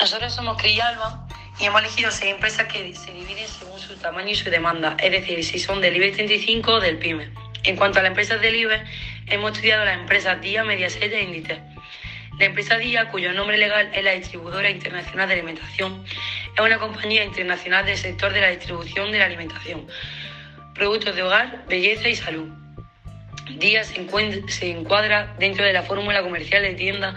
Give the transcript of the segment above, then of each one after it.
Nosotros somos Crialba y hemos elegido seis empresas que se dividen según su tamaño y su demanda, es decir, si son del IBEX 35 o del PYME. En cuanto a las empresas del IBEX, hemos estudiado las empresas DIA, Mediaset e Inditex. La empresa DIA, cuyo nombre legal es la Distribuidora Internacional de Alimentación, es una compañía internacional del sector de la distribución de la alimentación, productos de hogar, belleza y salud. DIA se, se encuadra dentro de la fórmula comercial de tienda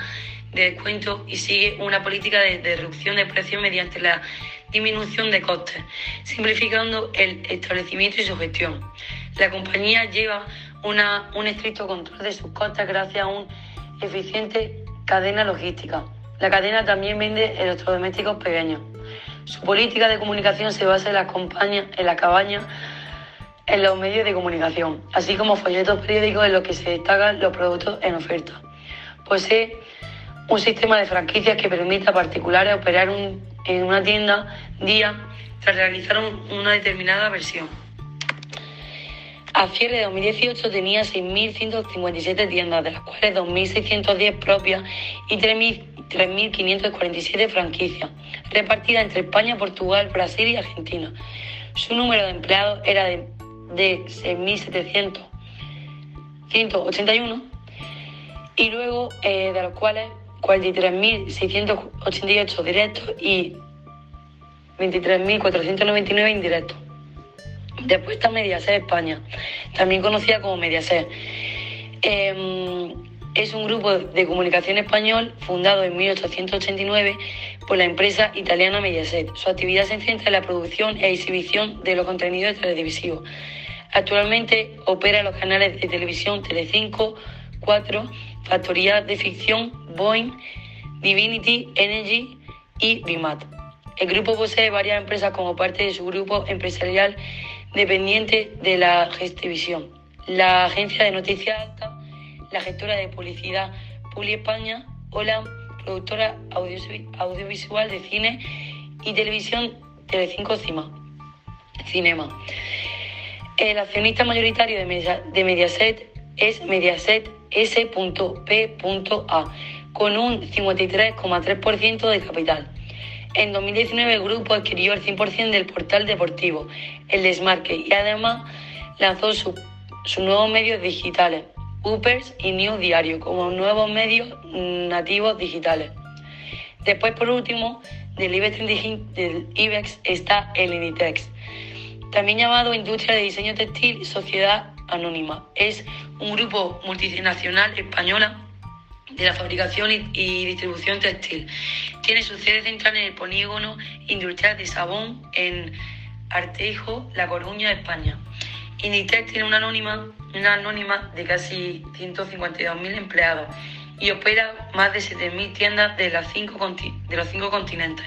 de descuento y sigue una política de, reducción de precios mediante la disminución de costes, simplificando el establecimiento y su gestión. La compañía lleva una, un estricto control de sus costes gracias a una eficiente cadena logística. La cadena también vende electrodomésticos pequeños. Su política de comunicación se basa en las campañas, en la cabaña, en los medios de comunicación, así como folletos periódicos en los que se destacan los productos en oferta. Posee un sistema de franquicias que permite a particulares operar en una tienda día tras realizar una determinada versión. A cierre de 2018 tenía 6.157 tiendas, de las cuales 2.610 propias y 3.547 franquicias, repartidas entre España, Portugal, Brasil y Argentina. Su número de empleados era de, de 6.781 y luego eh, de los cuales 43.688 directos y 23.499 indirectos. Después está Mediaset España, también conocida como Mediaset. Em, es un grupo de comunicación español fundado en 1889 por la empresa italiana Mediaset. Su actividad se centra en la producción e exhibición de los contenidos televisivos. Actualmente opera los canales de televisión Telecinco, 4, Factoría de Ficción, Boeing, Divinity Energy y Bimat. El grupo posee varias empresas como parte de su grupo empresarial dependiente de la Gestivisión, la agencia de noticias Alta, la gestora de publicidad Publi España o la productora audiovisual de cine y televisión Telecinco Cima, Cinema. El accionista mayoritario de Mediaset es Mediaset S.P.A, con un 53,3% de capital. En 2019 el grupo adquirió el 100% del portal deportivo, el Desmarque, y además lanzó sus nuevos medios digitales, Upers y New Diario, como nuevos medios nativos digitales. Después, por último, del IBEX, IBEX está el Inditex, también llamado Industria de Diseño Textil Sociedad Anónima. Es un grupo multinacional española de la fabricación y, distribución textil. Tiene su sede central en el polígono industrial de Sabón, en Artejo, La Coruña, España. Inditex tiene una anónima, una anónima de casi 152.000 empleados y opera más de 7.000 tiendas de, los cinco continentes.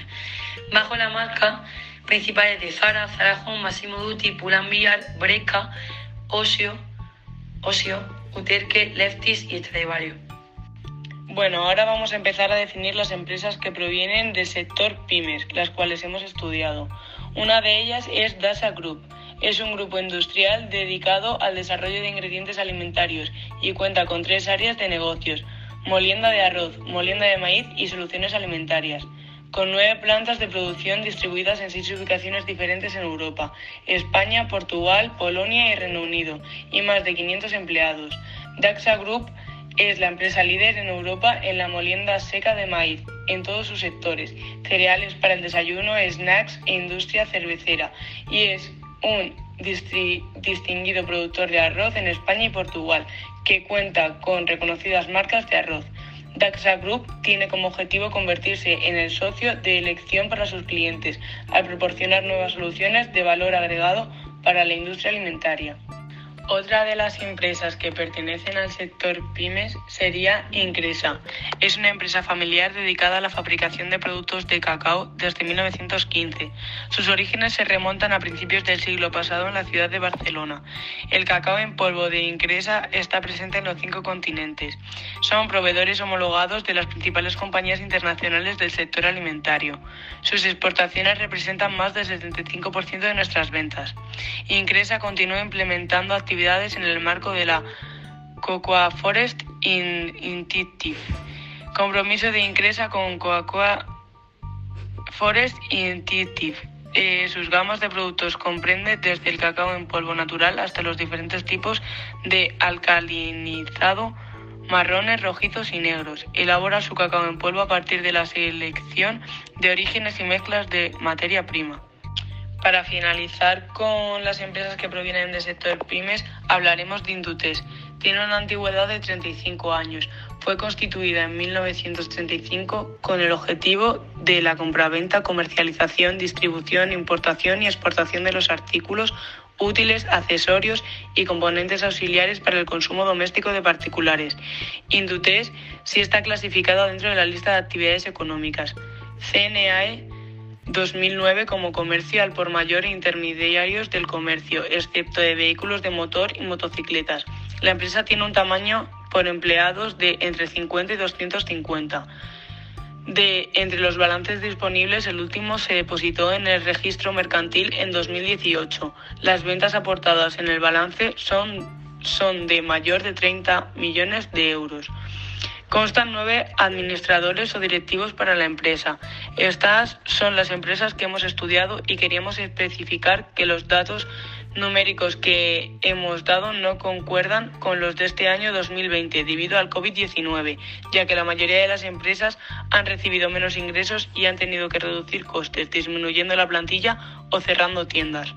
Bajo la marca principales de Zara, Zara Home, Massimo Dutti, Pull&Bear, Bresca, Osio, Osio, Uterque, Leftis y Stradivarius. Bueno, ahora vamos a empezar a definir las empresas que provienen del sector pymes, las cuales hemos estudiado. Una de ellas es Dasa Group. Es un grupo industrial dedicado al desarrollo de ingredientes alimentarios y cuenta con tres áreas de negocios, molienda de arroz, molienda de maíz y soluciones alimentarias con nueve plantas de producción distribuidas en seis ubicaciones diferentes en Europa, España, Portugal, Polonia y Reino Unido, y más de 500 empleados. Daxa Group es la empresa líder en Europa en la molienda seca de maíz, en todos sus sectores, cereales para el desayuno, snacks e industria cervecera, y es un distinguido productor de arroz en España y Portugal, que cuenta con reconocidas marcas de arroz. Daxa Group tiene como objetivo convertirse en el socio de elección para sus clientes al proporcionar nuevas soluciones de valor agregado para la industria alimentaria. Otra de las empresas que pertenecen al sector pymes sería Incresa. Es una empresa familiar dedicada a la fabricación de productos de cacao desde 1915. Sus orígenes se remontan a principios del siglo pasado en la ciudad de Barcelona. El cacao en polvo de Incresa está presente en los cinco continentes. Son proveedores homologados de las principales compañías internacionales del sector alimentario. Sus exportaciones representan más del 75% de nuestras ventas. Incresa continúa implementando actividades en el marco de la Cocoa Forest Initiative, compromiso de Incresa con Cocoa Forest Intuitive. Eh, sus gamas de productos comprende desde el cacao en polvo natural hasta los diferentes tipos de alcalinizado marrones, rojizos y negros. Elabora su cacao en polvo a partir de la selección de orígenes y mezclas de materia prima. Para finalizar con las empresas que provienen del sector pymes, hablaremos de Indutes. Tiene una antigüedad de 35 años. Fue constituida en 1935 con el objetivo de la compraventa, comercialización, distribución, importación y exportación de los artículos útiles, accesorios y componentes auxiliares para el consumo doméstico de particulares. Indutes sí está clasificado dentro de la lista de actividades económicas. CNAE 2009 como comercio al por mayor e intermediarios del comercio, excepto de vehículos de motor y motocicletas. La empresa tiene un tamaño por empleados de entre 50 y 250. De entre los balances disponibles, el último se depositó en el registro mercantil en 2018. Las ventas aportadas en el balance son, son de mayor de 30 millones de euros. Constan nueve administradores o directivos para la empresa. Estas son las empresas que hemos estudiado y queríamos especificar que los datos numéricos que hemos dado no concuerdan con los de este año 2020 debido al COVID-19, ya que la mayoría de las empresas han recibido menos ingresos y han tenido que reducir costes, disminuyendo la plantilla o cerrando tiendas.